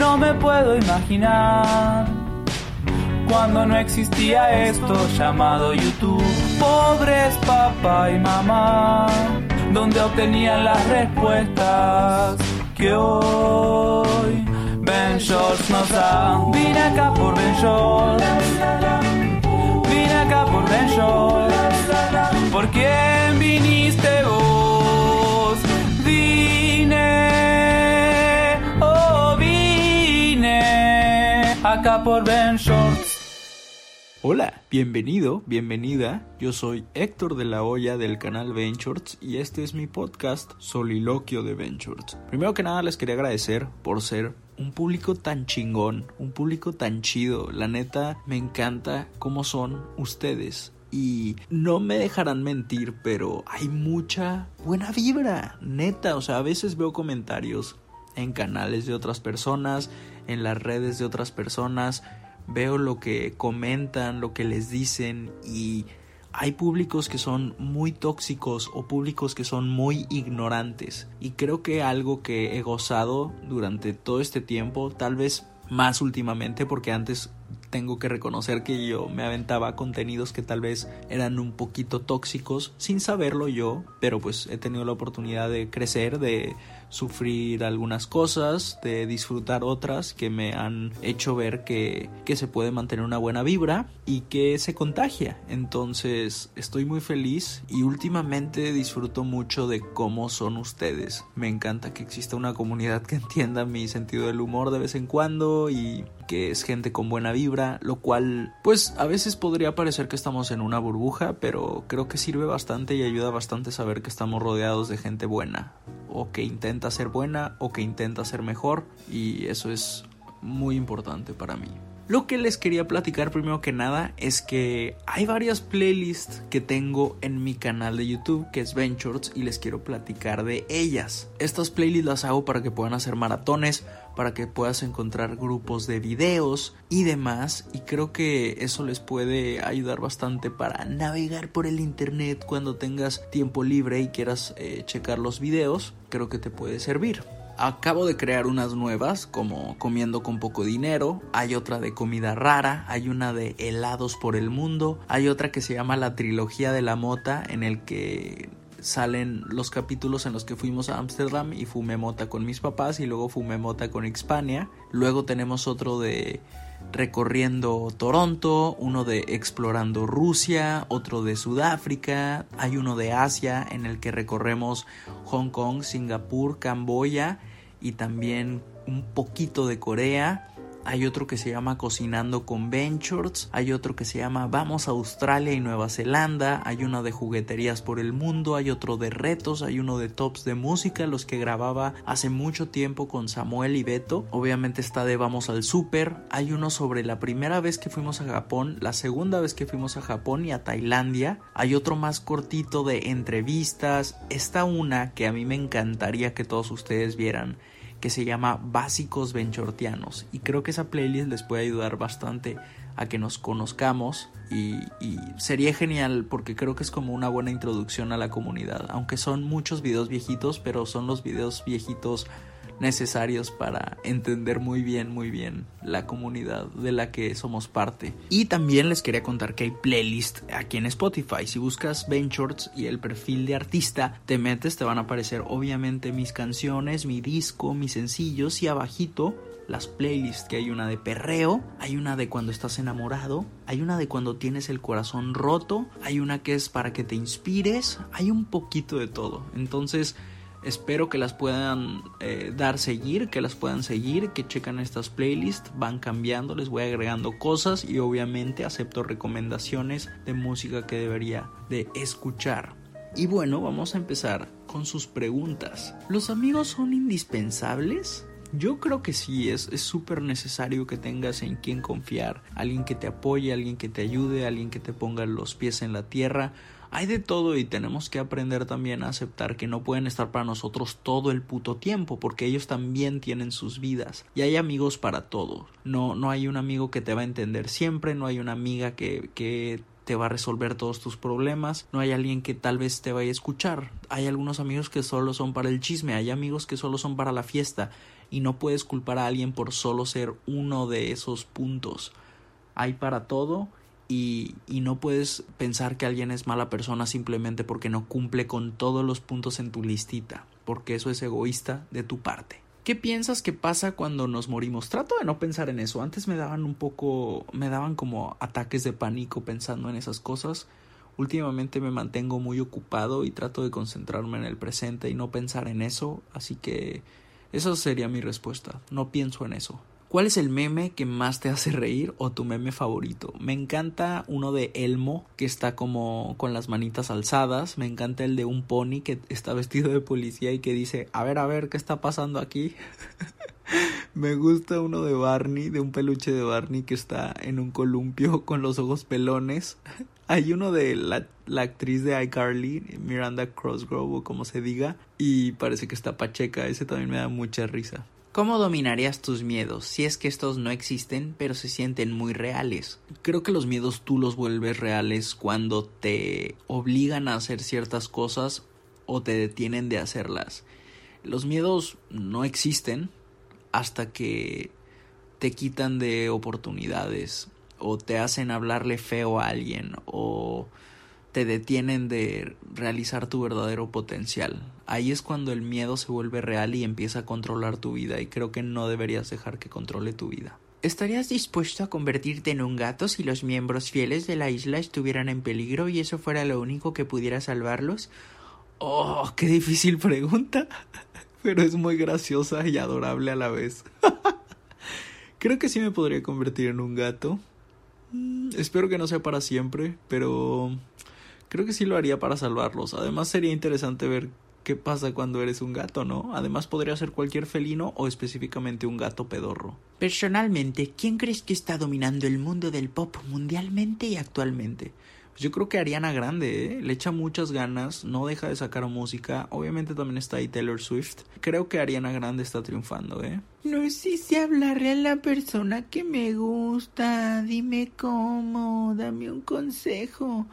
No me puedo imaginar cuando no existía esto llamado YouTube. Pobres papá y mamá, donde obtenían las respuestas que hoy Ben Shorts nos da. Vine acá por Ben Shorts. Vine acá por Ben Shorts. Hola, bienvenido, bienvenida. Yo soy Héctor de la Hoya del canal Ventures y este es mi podcast Soliloquio de Ventures. Primero que nada les quería agradecer por ser un público tan chingón, un público tan chido. La neta me encanta cómo son ustedes. Y no me dejarán mentir, pero hay mucha buena vibra, neta. O sea, a veces veo comentarios en canales de otras personas, en las redes de otras personas veo lo que comentan, lo que les dicen y hay públicos que son muy tóxicos o públicos que son muy ignorantes. Y creo que algo que he gozado durante todo este tiempo, tal vez más últimamente porque antes tengo que reconocer que yo me aventaba contenidos que tal vez eran un poquito tóxicos sin saberlo yo, pero pues he tenido la oportunidad de crecer, de sufrir algunas cosas, de disfrutar otras que me han hecho ver que, que se puede mantener una buena vibra y que se contagia. Entonces estoy muy feliz y últimamente disfruto mucho de cómo son ustedes. Me encanta que exista una comunidad que entienda mi sentido del humor de vez en cuando y que es gente con buena vibra, lo cual pues a veces podría parecer que estamos en una burbuja, pero creo que sirve bastante y ayuda bastante saber que estamos rodeados de gente buena o que intenta ser buena o que intenta ser mejor y eso es muy importante para mí. Lo que les quería platicar primero que nada es que hay varias playlists que tengo en mi canal de YouTube que es Ventures y les quiero platicar de ellas. Estas playlists las hago para que puedan hacer maratones, para que puedas encontrar grupos de videos y demás y creo que eso les puede ayudar bastante para navegar por el internet cuando tengas tiempo libre y quieras eh, checar los videos, creo que te puede servir. Acabo de crear unas nuevas, como Comiendo con poco dinero, hay otra de comida rara, hay una de helados por el mundo, hay otra que se llama la trilogía de la mota, en el que salen los capítulos en los que fuimos a Ámsterdam y fumé mota con mis papás y luego fumé mota con Hispania. Luego tenemos otro de recorriendo Toronto, uno de explorando Rusia, otro de Sudáfrica, hay uno de Asia en el que recorremos Hong Kong, Singapur, Camboya y también un poquito de Corea. Hay otro que se llama Cocinando con Ventures, hay otro que se llama Vamos a Australia y Nueva Zelanda, hay uno de jugueterías por el mundo, hay otro de retos, hay uno de tops de música, los que grababa hace mucho tiempo con Samuel y Beto. Obviamente está de Vamos al Super, hay uno sobre la primera vez que fuimos a Japón, la segunda vez que fuimos a Japón y a Tailandia, hay otro más cortito de entrevistas, está una que a mí me encantaría que todos ustedes vieran que se llama Básicos Benchortianos y creo que esa playlist les puede ayudar bastante a que nos conozcamos y, y, sería genial porque creo que es como una buena introducción a la comunidad. Aunque son muchos videos viejitos pero son los videos viejitos necesarios para entender muy bien, muy bien la comunidad de la que somos parte. Y también les quería contar que hay playlist aquí en Spotify. Si buscas Ventures y el perfil de artista, te metes, te van a aparecer obviamente mis canciones, mi disco, mis sencillos y abajito las playlists que hay una de perreo, hay una de cuando estás enamorado, hay una de cuando tienes el corazón roto, hay una que es para que te inspires, hay un poquito de todo. Entonces, Espero que las puedan eh, dar seguir, que las puedan seguir, que checan estas playlists, van cambiando, les voy agregando cosas y obviamente acepto recomendaciones de música que debería de escuchar. Y bueno, vamos a empezar con sus preguntas. ¿Los amigos son indispensables? Yo creo que sí, es súper necesario que tengas en quien confiar, alguien que te apoye, alguien que te ayude, alguien que te ponga los pies en la tierra. Hay de todo y tenemos que aprender también a aceptar que no pueden estar para nosotros todo el puto tiempo, porque ellos también tienen sus vidas. Y hay amigos para todo. No, no hay un amigo que te va a entender siempre, no hay una amiga que, que te va a resolver todos tus problemas, no hay alguien que tal vez te vaya a escuchar, hay algunos amigos que solo son para el chisme, hay amigos que solo son para la fiesta, y no puedes culpar a alguien por solo ser uno de esos puntos. Hay para todo y, no puedes pensar que alguien es mala persona simplemente porque no cumple con todos los puntos en tu listita, porque eso es egoísta de tu parte. ¿Qué piensas que pasa cuando nos morimos? Trato de no pensar en eso. Antes me daban un poco, me daban como ataques de pánico pensando en esas cosas. Últimamente me mantengo muy ocupado y trato de concentrarme en el presente y no pensar en eso, así que esa sería mi respuesta. No pienso en eso. ¿Cuál es el meme que más te hace reír o tu meme favorito? Me encanta uno de Elmo que está como con las manitas alzadas. Me encanta el de un pony que está vestido de policía y que dice, a ver, a ver, ¿qué está pasando aquí? Me gusta uno de Barney, de un peluche de Barney que está en un columpio con los ojos pelones. Hay uno de la, actriz de iCarly, Miranda Crossgrove o como se diga, y parece que está pacheca. Ese también me da mucha risa. ¿Cómo dominarías tus miedos si es que estos no existen pero se sienten muy reales? Creo que los miedos tú los vuelves reales cuando te obligan a hacer ciertas cosas o te detienen de hacerlas. Los miedos no existen hasta que te quitan de oportunidades o te hacen hablarle feo a alguien o te detienen de realizar tu verdadero potencial. Ahí es cuando el miedo se vuelve real y empieza a controlar tu vida y creo que no deberías dejar que controle tu vida. ¿Estarías dispuesto a convertirte en un gato si los miembros fieles de la isla estuvieran en peligro y eso fuera lo único que pudiera salvarlos? Oh, qué difícil pregunta, pero es muy graciosa y adorable a la vez. creo que sí me podría convertir en un gato. Mm, espero que no sea para siempre, pero creo que sí lo haría para salvarlos. Además sería interesante ver qué pasa cuando eres un gato, ¿no? Además podría ser cualquier felino o específicamente un gato pedorro. Personalmente, ¿quién crees que está dominando el mundo del pop mundialmente y actualmente? Pues yo creo que Ariana Grande, ¿eh? le echa muchas ganas, no deja de sacar música. Obviamente también está ahí Taylor Swift. Creo que Ariana Grande está triunfando, ¿eh? No sé si hablarle a la persona que me gusta. Dime cómo, dame un consejo.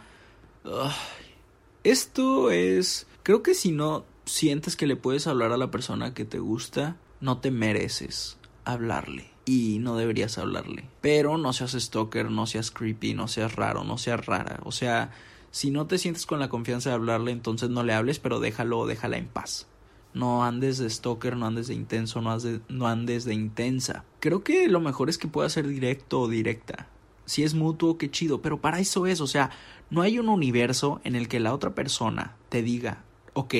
Esto es... Creo que si no sientes que le puedes hablar a la persona que te gusta, no te mereces hablarle. Y no deberías hablarle. Pero no seas stalker, no seas creepy, no seas raro, no seas rara. O sea, si no te sientes con la confianza de hablarle, entonces no le hables, pero déjalo, déjala en paz. No andes de stalker, no andes de intenso, no, andes de, no andes de intensa. Creo que lo mejor es que puedas ser directo o directa. Si es mutuo, qué chido, pero para eso es, o sea, no hay un universo en el que la otra persona te diga, ok,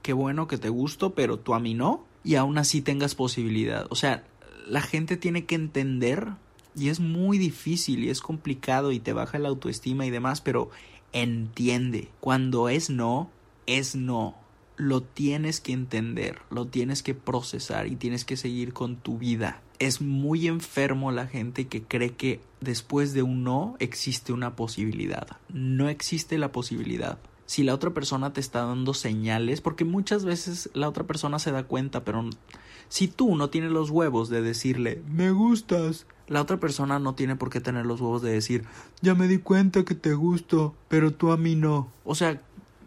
qué bueno que te gusto, pero tú a mí no, y aún así tengas posibilidad. O sea, la gente tiene que entender, y es muy difícil y es complicado y te baja la autoestima y demás, pero entiende, cuando es no, es no. Lo tienes que entender, lo tienes que procesar y tienes que seguir con tu vida es muy enfermo la gente que cree que después de un no existe una posibilidad. No existe la posibilidad. Si la otra persona te está dando señales, porque muchas veces la otra persona se da cuenta, pero si tú no tienes los huevos de decirle me gustas, la otra persona no tiene por qué tener los huevos de decir ya me di cuenta que te gusto, pero tú a mí no. O sea,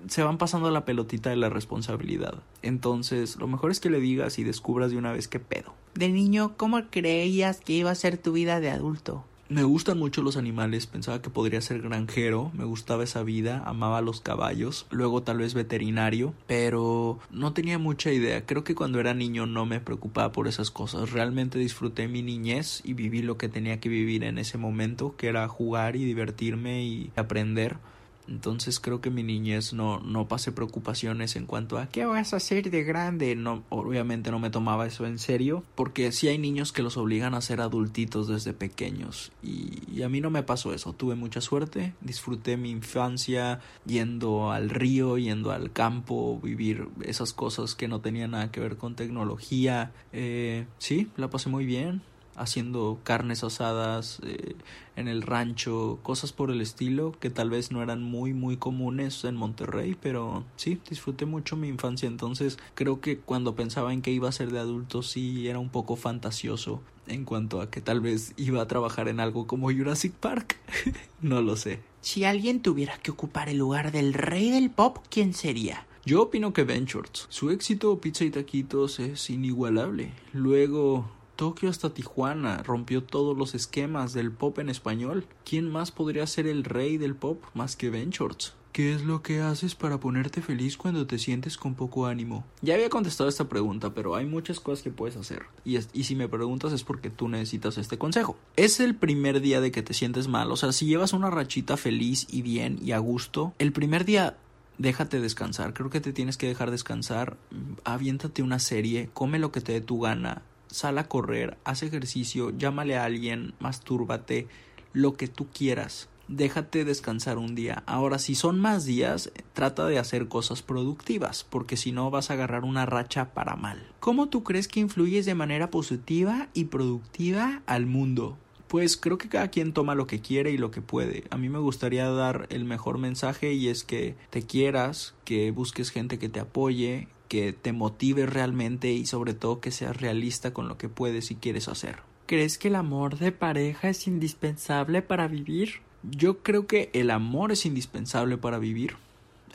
se van pasando la pelotita de la responsabilidad. Entonces, lo mejor es que le digas y descubras de una vez qué pedo. De niño, ¿cómo creías que iba a ser tu vida de adulto? Me gustan mucho los animales, pensaba que podría ser granjero, me gustaba esa vida, amaba los caballos, luego tal vez veterinario, pero no tenía mucha idea. Creo que cuando era niño no me preocupaba por esas cosas. Realmente disfruté mi niñez y viví lo que tenía que vivir en ese momento, que era jugar y divertirme y aprender Entonces creo que mi niñez no, no pasé preocupaciones en cuanto a qué vas a hacer de grande. No, obviamente no me tomaba eso en serio, porque sí hay niños que los obligan a ser adultitos desde pequeños. Y, a mí no me pasó eso. Tuve mucha suerte, disfruté mi infancia yendo al río, yendo al campo, vivir esas cosas que no tenían nada que ver con tecnología. Eh, sí, la pasé muy bien haciendo carnes asadas eh, en el rancho, cosas por el estilo que tal vez no eran muy muy comunes en Monterrey, pero sí, disfruté mucho mi infancia, entonces creo que cuando pensaba en que iba a ser de adulto sí era un poco fantasioso en cuanto a que tal vez iba a trabajar en algo como Jurassic Park, no lo sé. Si alguien tuviera que ocupar el lugar del rey del pop, ¿quién sería? Yo opino que Ben. Su éxito Pizza y Taquitos es inigualable. Luego Tokio hasta Tijuana rompió todos los esquemas del pop en español. ¿Quién más podría ser el rey del pop más que Ben Shorts? ¿Qué es lo que haces para ponerte feliz cuando te sientes con poco ánimo? Ya había contestado esta pregunta, pero hay muchas cosas que puedes hacer. Y, y, si me preguntas es porque tú necesitas este consejo. Es el primer día de que te sientes mal. O sea, si llevas una rachita feliz y bien y a gusto, el primer día déjate descansar. Creo que te tienes que dejar descansar. Aviéntate una serie, come lo que te dé tu gana sal a correr, haz ejercicio, llámale a alguien, mastúrbate, lo que tú quieras. Déjate descansar un día. Ahora, si son más días, trata de hacer cosas productivas, porque si no vas a agarrar una racha para mal. ¿Cómo tú crees que influyes de manera positiva y productiva al mundo? Pues creo que cada quien toma lo que quiere y lo que puede. A mí me gustaría dar el mejor mensaje y es que te quieras, que busques gente que te apoye, que te motive realmente y sobre todo que seas realista con lo que puedes y quieres hacer. ¿Crees que el amor de pareja es indispensable para vivir? Yo creo que el amor es indispensable para vivir.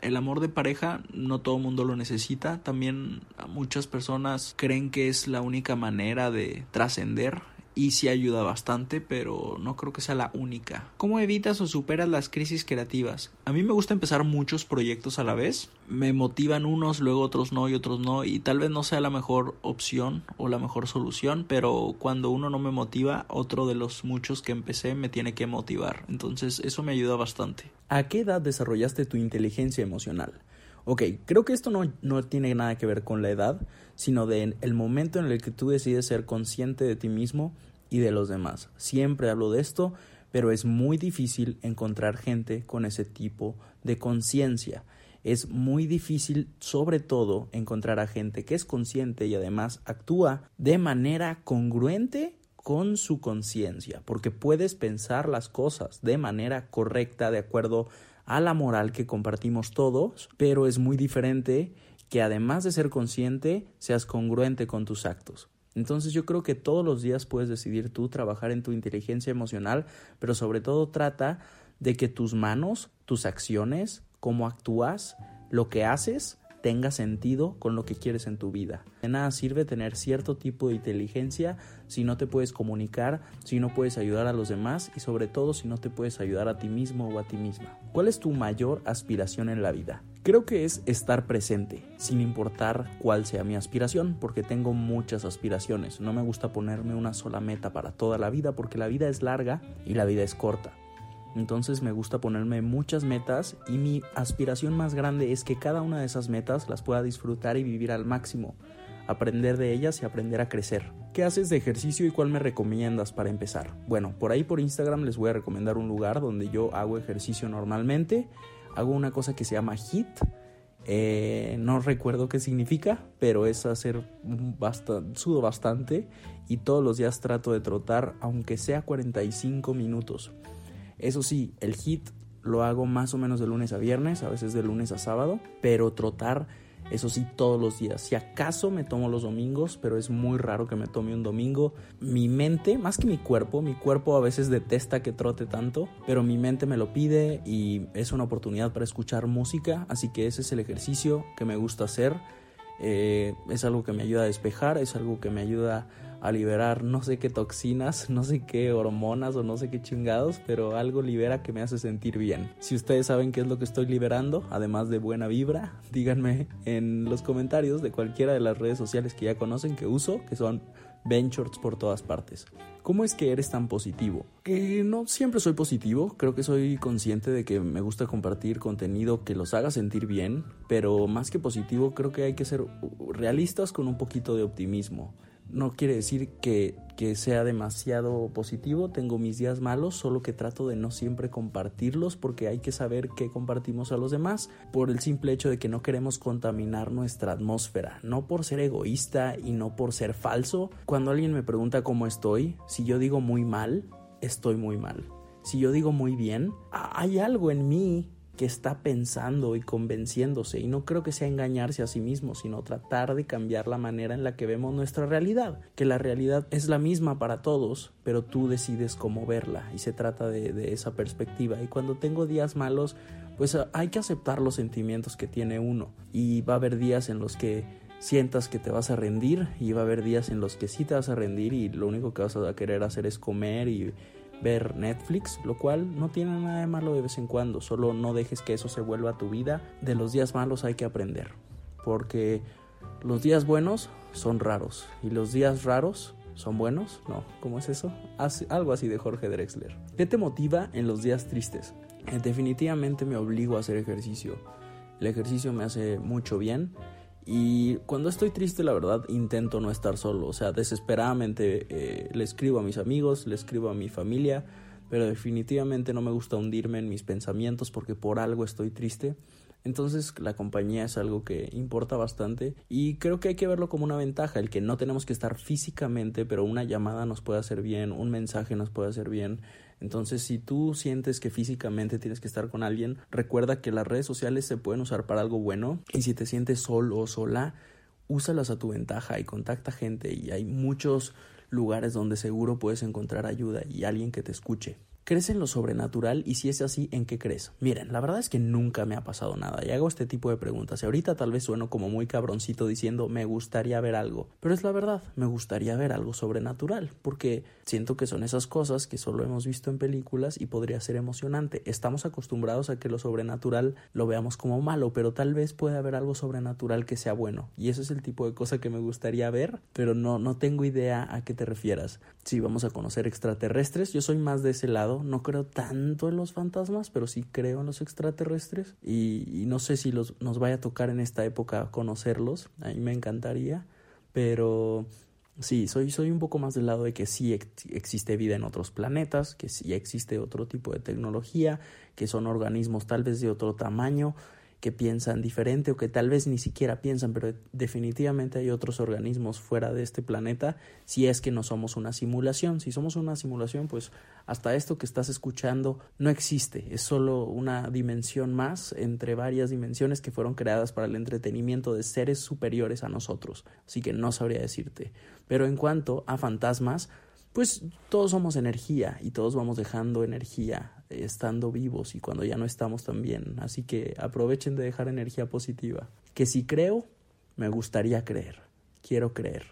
El amor de pareja no todo el mundo lo necesita. También muchas personas creen que es la única manera de trascender y sí ayuda bastante, pero no creo que sea la única. ¿Cómo evitas o superas las crisis creativas? A mí me gusta empezar muchos proyectos a la vez. Me motivan unos, luego otros no y otros no, y tal vez no sea la mejor opción o la mejor solución, pero cuando uno no me motiva, otro de los muchos que empecé me tiene que motivar. Entonces eso me ayuda bastante. ¿A qué edad desarrollaste tu inteligencia emocional? Ok, creo que esto no, no, tiene nada que ver con la edad, sino de el momento en el que tú decides ser consciente de ti mismo y de los demás. Siempre hablo de esto, pero es muy difícil encontrar gente con ese tipo de conciencia. Es muy difícil, sobre todo, encontrar a gente que es consciente y además actúa de manera congruente con su conciencia, porque puedes pensar las cosas de manera correcta, de acuerdo a la moral que compartimos todos, pero es muy diferente que además de ser consciente, seas congruente con tus actos. Entonces yo creo que todos los días puedes decidir tú trabajar en tu inteligencia emocional, pero sobre todo trata de que tus manos, tus acciones, cómo actúas, lo que haces, tenga sentido con lo que quieres en tu vida. De nada sirve tener cierto tipo de inteligencia si no te puedes comunicar, si no puedes ayudar a los demás y sobre todo si no te puedes ayudar a ti mismo o a ti misma. ¿Cuál es tu mayor aspiración en la vida? Creo que es estar presente, sin importar cuál sea mi aspiración, porque tengo muchas aspiraciones. No me gusta ponerme una sola meta para toda la vida, porque la vida es larga y la vida es corta. Entonces me gusta ponerme muchas metas y mi aspiración más grande es que cada una de esas metas las pueda disfrutar y vivir al máximo, aprender de ellas y aprender a crecer. ¿Qué haces de ejercicio y cuál me recomiendas para empezar? Bueno, por ahí por Instagram les voy a recomendar un lugar donde yo hago ejercicio normalmente. Hago una cosa que se llama HIT. Eh, no recuerdo qué significa, pero es hacer bastante, sudo bastante y todos los días trato de trotar, aunque sea 45 minutos. Eso sí, el hit lo hago más o menos de lunes a viernes, a veces de lunes a sábado, pero trotar, eso sí, todos los días. Si acaso me tomo los domingos, pero es muy raro que me tome un domingo. Mi mente, más que mi cuerpo, mi cuerpo a veces detesta que trote tanto, pero mi mente me lo pide y es una oportunidad para escuchar música, así que ese es el ejercicio que me gusta hacer. Eh, es algo que me ayuda a despejar, es algo que me ayuda a liberar no sé qué toxinas, no sé qué hormonas o no sé qué chingados, pero algo libera que me hace sentir bien. Si ustedes saben qué es lo que estoy liberando, además de buena vibra, díganme en los comentarios de cualquiera de las redes sociales que ya conocen que uso, que son Ventures por todas partes. ¿Cómo es que eres tan positivo? Que no siempre soy positivo, creo que soy consciente de que me gusta compartir contenido que los haga sentir bien, pero más que positivo creo que hay que ser realistas con un poquito de optimismo no quiere decir que, que, sea demasiado positivo, tengo mis días malos, solo que trato de no siempre compartirlos porque hay que saber qué compartimos a los demás por el simple hecho de que no queremos contaminar nuestra atmósfera, no por ser egoísta y no por ser falso. Cuando alguien me pregunta cómo estoy, si yo digo muy mal, estoy muy mal. Si yo digo muy bien, hay algo en mí que está pensando y convenciéndose. Y no creo que sea engañarse a sí mismo, sino tratar de cambiar la manera en la que vemos nuestra realidad. Que la realidad es la misma para todos, pero tú decides cómo verla. Y se trata de, esa perspectiva. Y cuando tengo días malos, pues hay que aceptar los sentimientos que tiene uno. Y va a haber días en los que sientas que te vas a rendir y va a haber días en los que sí te vas a rendir y lo único que vas a querer hacer es comer y ver Netflix, lo cual no tiene nada de malo de vez en cuando, solo no dejes que eso se vuelva a tu vida. De los días malos hay que aprender, porque los días buenos son raros y los días raros son buenos, no, ¿cómo es eso? algo así de Jorge Drexler. ¿Qué te motiva en los días tristes? Eh, definitivamente me obligo a hacer ejercicio. El ejercicio me hace mucho bien y cuando estoy triste, la verdad, intento no estar solo. O sea, desesperadamente eh, le escribo a mis amigos, le escribo a mi familia, pero definitivamente no me gusta hundirme en mis pensamientos porque por algo estoy triste. Entonces la compañía es algo que importa bastante y creo que hay que verlo como una ventaja, el que no tenemos que estar físicamente, pero una llamada nos puede hacer bien, un mensaje nos puede hacer bien. Entonces, si tú sientes que físicamente tienes que estar con alguien, recuerda que las redes sociales se pueden usar para algo bueno y si te sientes solo o sola, úsalas a tu ventaja y contacta gente y hay muchos lugares donde seguro puedes encontrar ayuda y alguien que te escuche. ¿Crees en lo sobrenatural? Y si es así, ¿en qué crees? Miren, la verdad es que nunca me ha pasado nada y hago este tipo de preguntas. Y ahorita tal vez sueno como muy cabroncito diciendo me gustaría ver algo. Pero es la verdad, me gustaría ver algo sobrenatural. Porque siento que son esas cosas que solo hemos visto en películas y podría ser emocionante. Estamos acostumbrados a que lo sobrenatural lo veamos como malo, pero tal vez puede haber algo sobrenatural que sea bueno. Y eso es el tipo de cosa que me gustaría ver, pero no, no tengo idea a qué te refieras. Si vamos a conocer extraterrestres, yo soy más de ese lado no creo tanto en los fantasmas, pero sí creo en los extraterrestres. Y, no sé si los, nos vaya a tocar en esta época conocerlos. A mí me encantaría. Pero sí, soy, soy un poco más del lado de que sí existe vida en otros planetas, que sí existe otro tipo de tecnología, que son organismos tal vez de otro tamaño que piensan diferente o que tal vez ni siquiera piensan, pero definitivamente hay otros organismos fuera de este planeta si es que no somos una simulación. Si somos una simulación, pues hasta esto que estás escuchando no existe, es solo una dimensión más entre varias dimensiones que fueron creadas para el entretenimiento de seres superiores a nosotros. Así que no sabría decirte. Pero en cuanto a fantasmas, pues todos somos energía y todos vamos dejando energía estando vivos y cuando ya no estamos también. Así que aprovechen de dejar energía positiva. Que si creo, me gustaría creer. Quiero creer.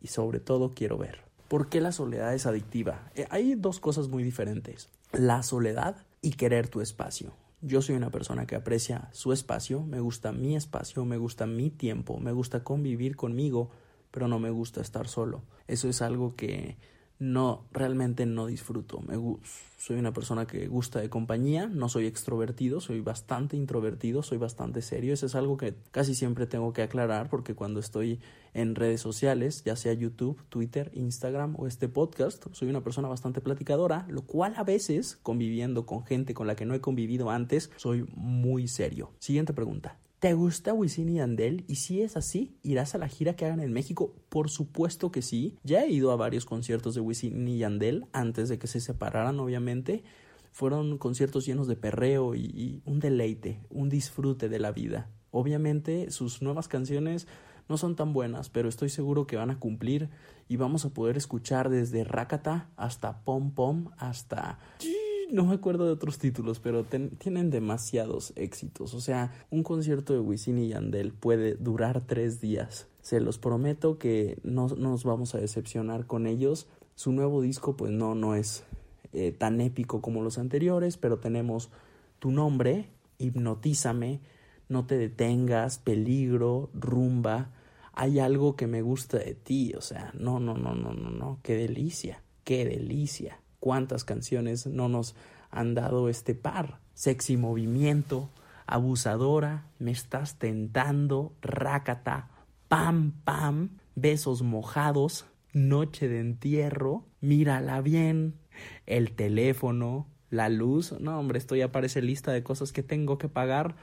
Y sobre todo quiero ver. ¿Por qué la soledad es adictiva? Eh, hay dos cosas muy diferentes. La soledad y querer tu espacio. Yo soy una persona que aprecia su espacio, me gusta mi espacio, me gusta mi tiempo, me gusta convivir conmigo, pero no me gusta estar solo. Eso es algo que no, realmente no disfruto. Me soy una persona que gusta de compañía, no soy extrovertido, soy bastante introvertido, soy bastante serio. Eso es algo que casi siempre tengo que aclarar porque cuando estoy en redes sociales, ya sea YouTube, Twitter, Instagram o este podcast, soy una persona bastante platicadora, lo cual a veces, conviviendo con gente con la que no he convivido antes, soy muy serio. Siguiente pregunta. ¿Te gusta Wisin y Andel? Y si es así, ¿irás a la gira que hagan en México? Por supuesto que sí. Ya he ido a varios conciertos de Wisin y Andel antes de que se separaran, obviamente. Fueron conciertos llenos de perreo y, un deleite, un disfrute de la vida. Obviamente sus nuevas canciones no son tan buenas, pero estoy seguro que van a cumplir y vamos a poder escuchar desde Rakata hasta Pom Pom hasta no me acuerdo de otros títulos, pero tienen demasiados éxitos. O sea, un concierto de Wisin y Yandel puede durar tres días. Se los prometo que no, nos vamos a decepcionar con ellos. Su nuevo disco, pues no, no es eh, tan épico como los anteriores, pero tenemos tu nombre, hipnotízame, no te detengas, peligro, rumba. Hay algo que me gusta de ti, o sea, no, no, no, no, no, no, qué delicia, qué delicia. Cuántas canciones no nos han dado este par. Sexy movimiento, abusadora, me estás tentando, rácata, pam, pam, besos mojados, noche de entierro, mírala bien, el teléfono, la luz, no hombre, esto ya parece lista de cosas que tengo que pagar,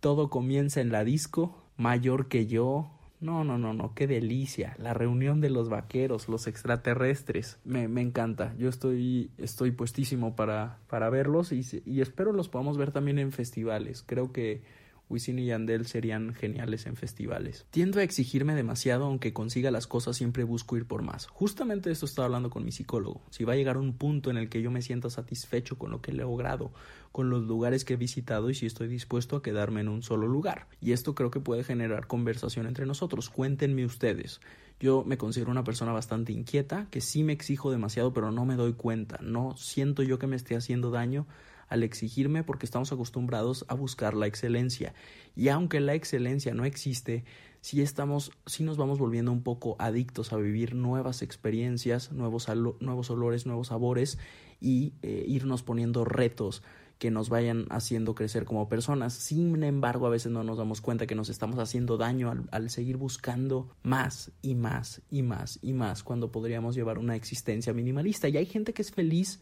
todo comienza en la disco, mayor que yo, no, no, no, no, qué delicia. La reunión de los vaqueros, los extraterrestres. Me, me encanta. Yo estoy, estoy puestísimo para, para verlos y, y espero los podamos ver también en festivales. Creo que Wisin y Yandel serían geniales en festivales. Tiendo a exigirme demasiado aunque consiga las cosas siempre busco ir por más. Justamente esto estaba hablando con mi psicólogo. Si va a llegar un punto en el que yo me sienta satisfecho con lo que he logrado, con los lugares que he visitado y si estoy dispuesto a quedarme en un solo lugar. Y esto creo que puede generar conversación entre nosotros. Cuéntenme ustedes. Yo me considero una persona bastante inquieta, que sí me exijo demasiado, pero no me doy cuenta. No siento yo que me esté haciendo daño al exigirme porque estamos acostumbrados a buscar la excelencia. Y aunque la excelencia no existe, sí estamos, sí nos vamos volviendo un poco adictos a vivir nuevas experiencias, nuevos, nuevos olores, nuevos sabores y eh, irnos poniendo retos que nos vayan haciendo crecer como personas. Sin embargo, a veces no nos damos cuenta que nos estamos haciendo daño al, al, seguir buscando más y más y más y más cuando podríamos llevar una existencia minimalista. Y hay gente que es feliz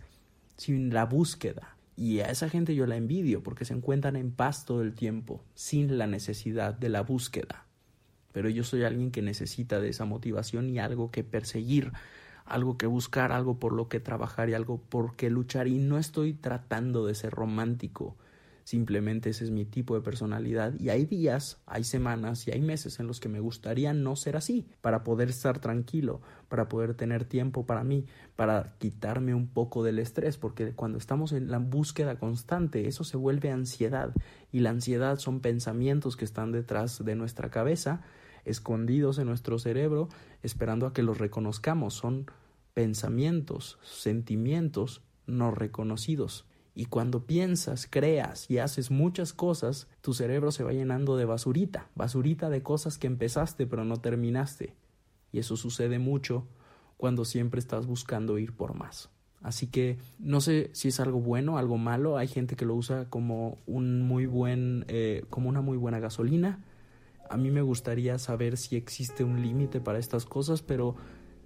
sin la búsqueda. Y a esa gente yo la envidio porque se encuentran en paz todo el tiempo, sin la necesidad de la búsqueda. Pero yo soy alguien que necesita de esa motivación y algo que perseguir, algo que buscar, algo por lo que trabajar y algo por qué luchar. Y no estoy tratando de ser romántico, Simplemente ese es mi tipo de personalidad y hay días, hay semanas y hay meses en los que me gustaría no ser así, para poder estar tranquilo, para poder tener tiempo para mí, para quitarme un poco del estrés, porque cuando estamos en la búsqueda constante, eso se vuelve ansiedad y la ansiedad son pensamientos que están detrás de nuestra cabeza, escondidos en nuestro cerebro, esperando a que los reconozcamos, son pensamientos, sentimientos no reconocidos. Y cuando piensas, creas y haces muchas cosas, tu cerebro se va llenando de basurita, basurita de cosas que empezaste pero no terminaste. Y eso sucede mucho cuando siempre estás buscando ir por más. Así que no sé si es algo bueno, algo malo. Hay gente que lo usa como un muy buen, eh, como una muy buena gasolina. A mí me gustaría saber si existe un límite para estas cosas, pero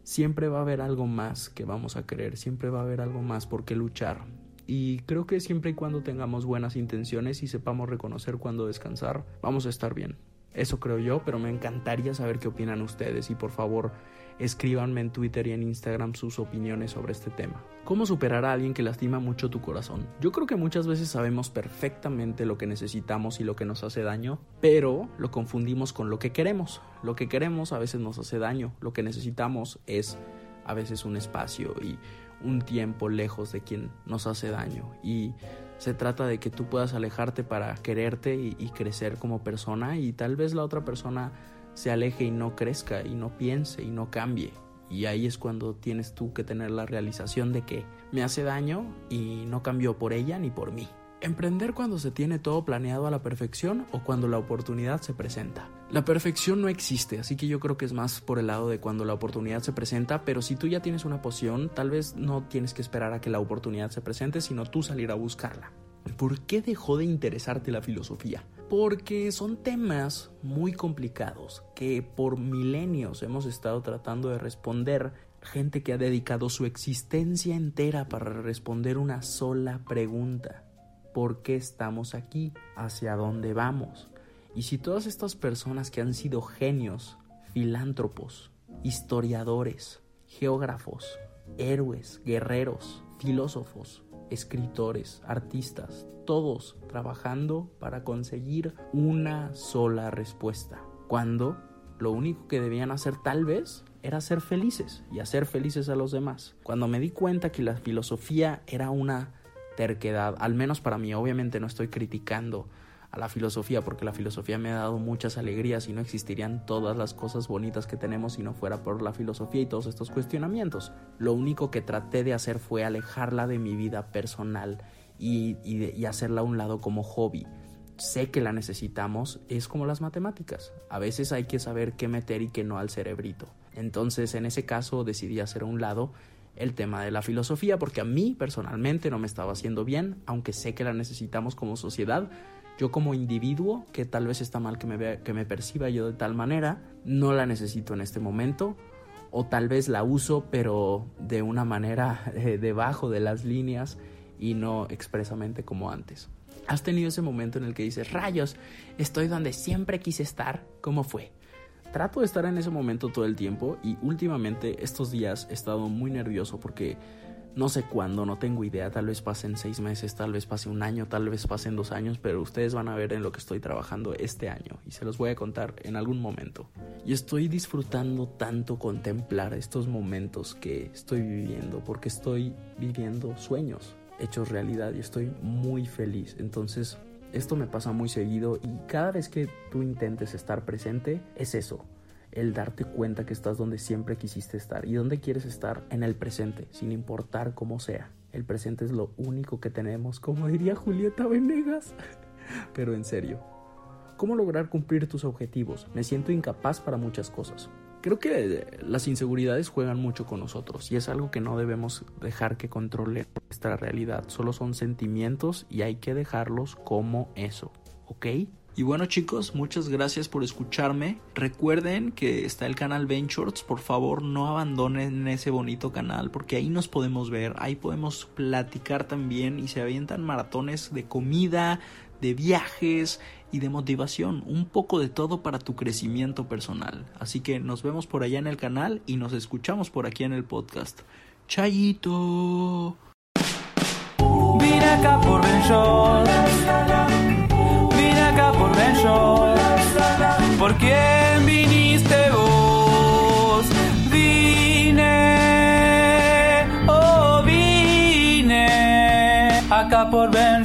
siempre va a haber algo más que vamos a querer, siempre va a haber algo más por qué luchar. Y creo que siempre y cuando tengamos buenas intenciones y sepamos reconocer cuándo descansar, vamos a estar bien. Eso creo yo, pero me encantaría saber qué opinan ustedes y por favor escríbanme en Twitter y en Instagram sus opiniones sobre este tema. ¿Cómo superar a alguien que lastima mucho tu corazón? Yo creo que muchas veces sabemos perfectamente lo que necesitamos y lo que nos hace daño, pero lo confundimos con lo que queremos. Lo que queremos a veces nos hace daño, lo que necesitamos es a veces un espacio y un tiempo lejos de quien nos hace daño y se trata de que tú puedas alejarte para quererte y, crecer como persona y tal vez la otra persona se aleje y no crezca y no piense y no cambie. Y ahí es cuando tienes tú que tener la realización de que me hace daño y no cambió por ella ni por mí. Emprender cuando se tiene todo planeado a la perfección o cuando la oportunidad se presenta. La perfección no existe, así que yo creo que es más por el lado de cuando la oportunidad se presenta, pero si tú ya tienes una poción, tal vez no tienes que esperar a que la oportunidad se presente, sino tú salir a buscarla. ¿Por qué dejó de interesarte la filosofía? Porque son temas muy complicados que por milenios hemos estado tratando de responder gente que ha dedicado su existencia entera para responder una sola pregunta por qué estamos aquí, hacia dónde vamos. Y si todas estas personas que han sido genios, filántropos, historiadores, geógrafos, héroes, guerreros, filósofos, escritores, artistas, todos trabajando para conseguir una sola respuesta, cuando lo único que debían hacer tal vez era ser felices y hacer felices a los demás. Cuando me di cuenta que la filosofía era una terquedad, al menos para mí, obviamente no estoy criticando a la filosofía porque la filosofía me ha dado muchas alegrías y no existirían todas las cosas bonitas que tenemos si no fuera por la filosofía y todos estos cuestionamientos. Lo único que traté de hacer fue alejarla de mi vida personal y, y hacerla a un lado como hobby sé que la necesitamos, es como las matemáticas. A veces hay que saber qué meter y qué no al cerebrito. Entonces, en ese caso, decidí hacer un lado el tema de la filosofía porque a mí personalmente no me estaba haciendo bien, aunque sé que la necesitamos como sociedad. Yo como individuo, que tal vez está mal que me, que me perciba yo de tal manera, no la necesito en este momento. O tal vez la uso, pero de una manera eh, debajo de las líneas y no expresamente como antes. ¿Has tenido ese momento en el que dices, rayos, estoy donde siempre quise estar? ¿Cómo fue? Trato de estar en ese momento todo el tiempo y últimamente estos días he estado muy nervioso porque no sé cuándo, no tengo idea, tal vez pasen seis meses, tal vez pase un año, tal vez pasen dos años, pero ustedes van a ver en lo que estoy trabajando este año y se los voy a contar en algún momento. Y estoy disfrutando tanto contemplar estos momentos que estoy viviendo porque estoy viviendo sueños hechos realidad y estoy muy feliz. Entonces, esto me pasa muy seguido y cada vez que tú intentes estar presente, es eso, el darte cuenta que estás donde siempre quisiste estar y donde quieres estar en el presente, sin importar cómo sea. El presente es lo único que tenemos, como diría Julieta Venegas. Pero en serio, ¿cómo lograr cumplir tus objetivos? Me siento incapaz para muchas cosas. Creo que las inseguridades juegan mucho con nosotros y es algo que no debemos dejar que controle nuestra realidad. Solo son sentimientos y hay que dejarlos como eso, ¿ok? Y bueno chicos, muchas gracias por escucharme. Recuerden que está el canal Ventures, por favor no abandonen ese bonito canal porque ahí nos podemos ver, ahí podemos platicar también y se avientan maratones de comida, de viajes y de motivación, un poco de todo para tu crecimiento personal. Así que nos vemos por allá en el canal y nos escuchamos por aquí en el podcast. Chayito. Vine acá por Ben Vine acá por Ben ¿Por quién viniste vos? Vine, oh vine acá por Ben